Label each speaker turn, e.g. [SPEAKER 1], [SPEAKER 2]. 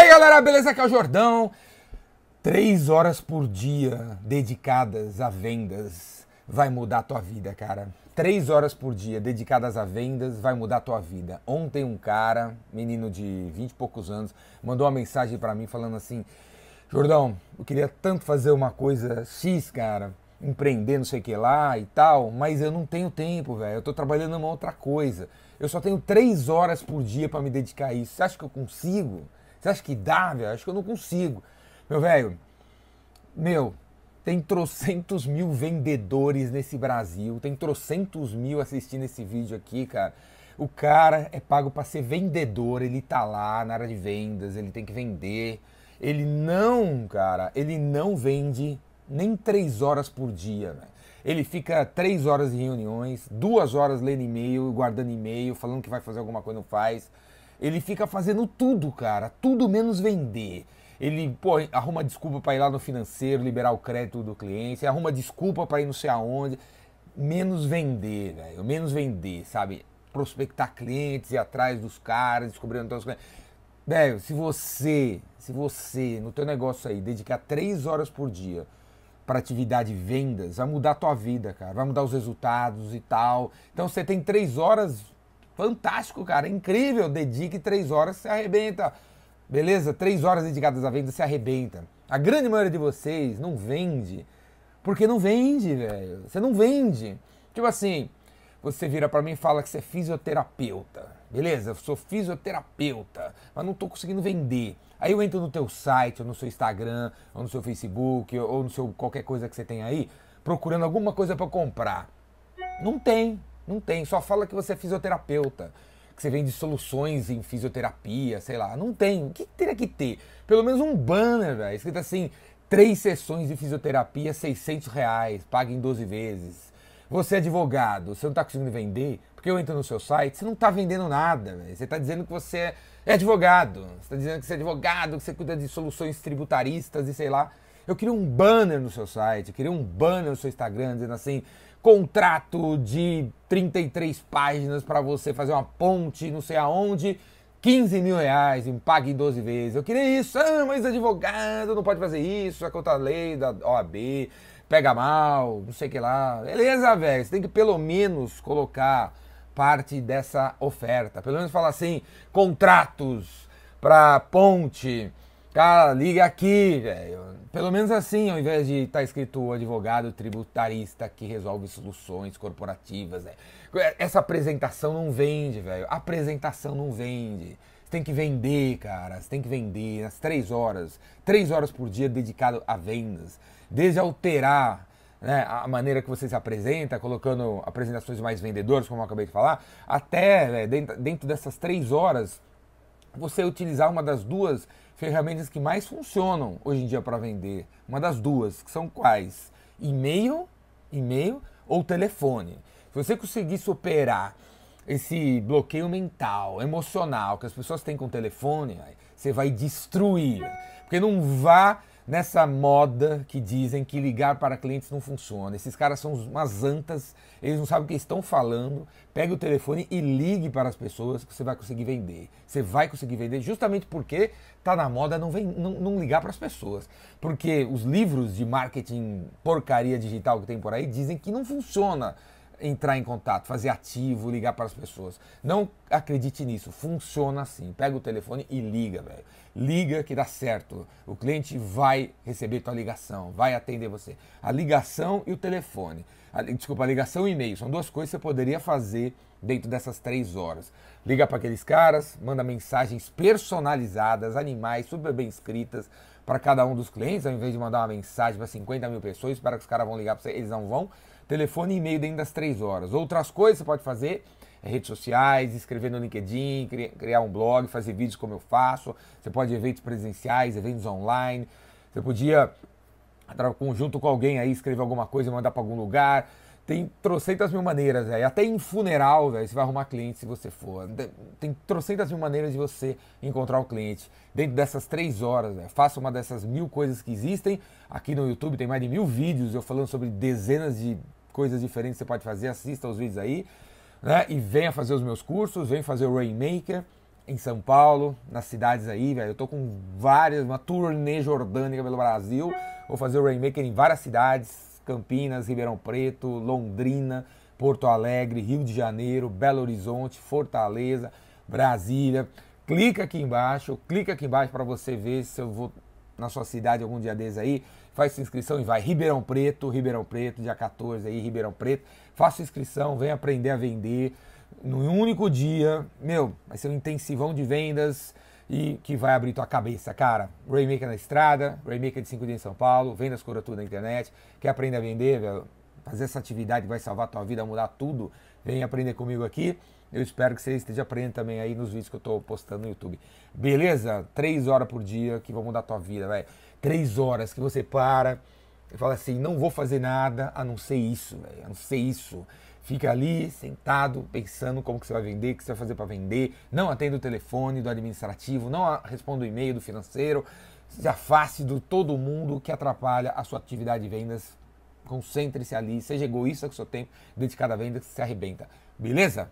[SPEAKER 1] aí galera, beleza? Aqui é o Jordão. Três horas por dia dedicadas a vendas vai mudar a tua vida, cara. Três horas por dia dedicadas a vendas vai mudar a tua vida. Ontem um cara, menino de vinte e poucos anos, mandou uma mensagem para mim falando assim: Jordão, eu queria tanto fazer uma coisa X, cara, empreender não sei o que lá e tal, mas eu não tenho tempo, velho. Eu tô trabalhando numa outra coisa. Eu só tenho três horas por dia para me dedicar a isso. Você acha que eu consigo? Você acha que dá, velho? Acho que eu não consigo. Meu velho, meu, tem trocentos mil vendedores nesse Brasil, tem trocentos mil assistindo esse vídeo aqui, cara. O cara é pago para ser vendedor, ele tá lá na área de vendas, ele tem que vender. Ele não, cara, ele não vende nem três horas por dia. Ele fica três horas em reuniões, duas horas lendo e-mail, guardando e-mail, falando que vai fazer alguma coisa, não faz. Ele fica fazendo tudo, cara, tudo menos vender. Ele pô, arruma desculpa para ir lá no financeiro, liberar o crédito do cliente, arruma desculpa para ir não sei aonde, menos vender, velho, menos vender, sabe? Prospectar clientes, ir atrás dos caras, descobrir onde estão os clientes. Velho, se você, se você no teu negócio aí dedicar três horas por dia para atividade vendas, vai mudar a tua vida, cara. Vai mudar os resultados e tal. Então você tem três horas, fantástico, cara, incrível. Dedique três horas, se arrebenta. Beleza? Três horas dedicadas à venda, se arrebenta. A grande maioria de vocês não vende porque não vende, velho. Você não vende. Tipo assim, você vira para mim e fala que você é fisioterapeuta. Beleza? Eu sou fisioterapeuta, mas não tô conseguindo vender. Aí eu entro no teu site, ou no seu Instagram, ou no seu Facebook, ou no seu qualquer coisa que você tem aí, procurando alguma coisa para comprar. Não tem, não tem. Só fala que você é fisioterapeuta, que você vende soluções em fisioterapia, sei lá. Não tem. O que teria que ter? Pelo menos um banner, velho, escrito assim: três sessões de fisioterapia, 600 reais, paga em 12 vezes. Você é advogado, você não está conseguindo vender, porque eu entro no seu site, você não está vendendo nada, véio. você está dizendo que você é é advogado. Você está dizendo que você é advogado, que você cuida de soluções tributaristas e sei lá. Eu queria um banner no seu site, eu queria um banner no seu Instagram dizendo assim: contrato de 33 páginas para você fazer uma ponte, não sei aonde, 15 mil reais, e pague em 12 vezes. Eu queria isso, ah, mas advogado não pode fazer isso, é contra a lei da OAB, pega mal, não sei o que lá. Beleza, velho, você tem que pelo menos colocar parte dessa oferta. Pelo menos falar assim, contratos para ponte, cara, liga aqui, velho. Pelo menos assim, ao invés de estar tá escrito advogado tributarista que resolve soluções corporativas. Né? Essa apresentação não vende, velho. Apresentação não vende. Você tem que vender, cara. Você tem que vender nas três horas. Três horas por dia dedicado a vendas. Desde alterar né, a maneira que você se apresenta, colocando apresentações mais vendedoras, como eu acabei de falar, até dentro, dentro dessas três horas, você utilizar uma das duas ferramentas que mais funcionam hoje em dia para vender. Uma das duas, que são quais? E-mail, e-mail ou telefone. Se você conseguir superar esse bloqueio mental, emocional que as pessoas têm com o telefone, você vai destruir. Porque não vá nessa moda que dizem que ligar para clientes não funciona. Esses caras são umas antas, eles não sabem o que estão falando. Pegue o telefone e ligue para as pessoas que você vai conseguir vender. Você vai conseguir vender justamente porque está na moda não, vem, não, não ligar para as pessoas. Porque os livros de marketing porcaria digital que tem por aí dizem que não funciona entrar em contato, fazer ativo, ligar para as pessoas. Não acredite nisso, funciona assim. Pega o telefone e liga, velho. Liga que dá certo. O cliente vai receber tua ligação, vai atender você. A ligação e o telefone. A, desculpa, a ligação e e-mail. São duas coisas que você poderia fazer dentro dessas três horas. Liga para aqueles caras, manda mensagens personalizadas, animais, super bem escritas para cada um dos clientes, ao invés de mandar uma mensagem para 50 mil pessoas, espera que os caras vão ligar para você, eles não vão telefone e e-mail dentro das três horas. Outras coisas você pode fazer é redes sociais, escrever no LinkedIn, criar um blog, fazer vídeos como eu faço. Você pode eventos presenciais, eventos online. Você podia, junto com alguém aí, escrever alguma coisa e mandar para algum lugar. Tem trocentas mil maneiras, véio. até em funeral, véio, você vai arrumar cliente se você for. Tem trocentas mil maneiras de você encontrar o cliente. Dentro dessas três horas, véio. faça uma dessas mil coisas que existem. Aqui no YouTube tem mais de mil vídeos eu falando sobre dezenas de coisas diferentes você pode fazer, assista os vídeos aí, né? E venha fazer os meus cursos, venha fazer o Rainmaker, em São Paulo, nas cidades aí, velho. Eu tô com várias, uma turnê jordânica pelo Brasil. Vou fazer o Rainmaker em várias cidades: Campinas, Ribeirão Preto, Londrina, Porto Alegre, Rio de Janeiro, Belo Horizonte, Fortaleza, Brasília. Clica aqui embaixo, clica aqui embaixo para você ver se eu vou na sua cidade algum dia desses aí. Faz sua inscrição e vai. Ribeirão Preto, Ribeirão Preto, dia 14 aí, Ribeirão Preto. Faça inscrição, vem aprender a vender num único dia. Meu, vai ser um intensivão de vendas e que vai abrir tua cabeça, cara. Raymaker na estrada, Raymaker de 5 dias em São Paulo, vendas cura tudo na internet. Quer aprender a vender, velho? Fazer essa atividade que vai salvar tua vida, mudar tudo. Vem aprender comigo aqui. Eu espero que você esteja aprendendo também aí nos vídeos que eu estou postando no YouTube. Beleza? Três horas por dia que vão mudar tua vida, velho. Três horas que você para e fala assim, não vou fazer nada a não ser isso, velho. A não ser isso. Fica ali sentado, pensando como que você vai vender, o que você vai fazer para vender. Não atenda o telefone do administrativo, não responda o e-mail do financeiro. Se afaste de todo mundo que atrapalha a sua atividade de vendas. Concentre-se ali, seja egoísta com o seu tempo, dedicado à venda, que se arrebenta. Beleza?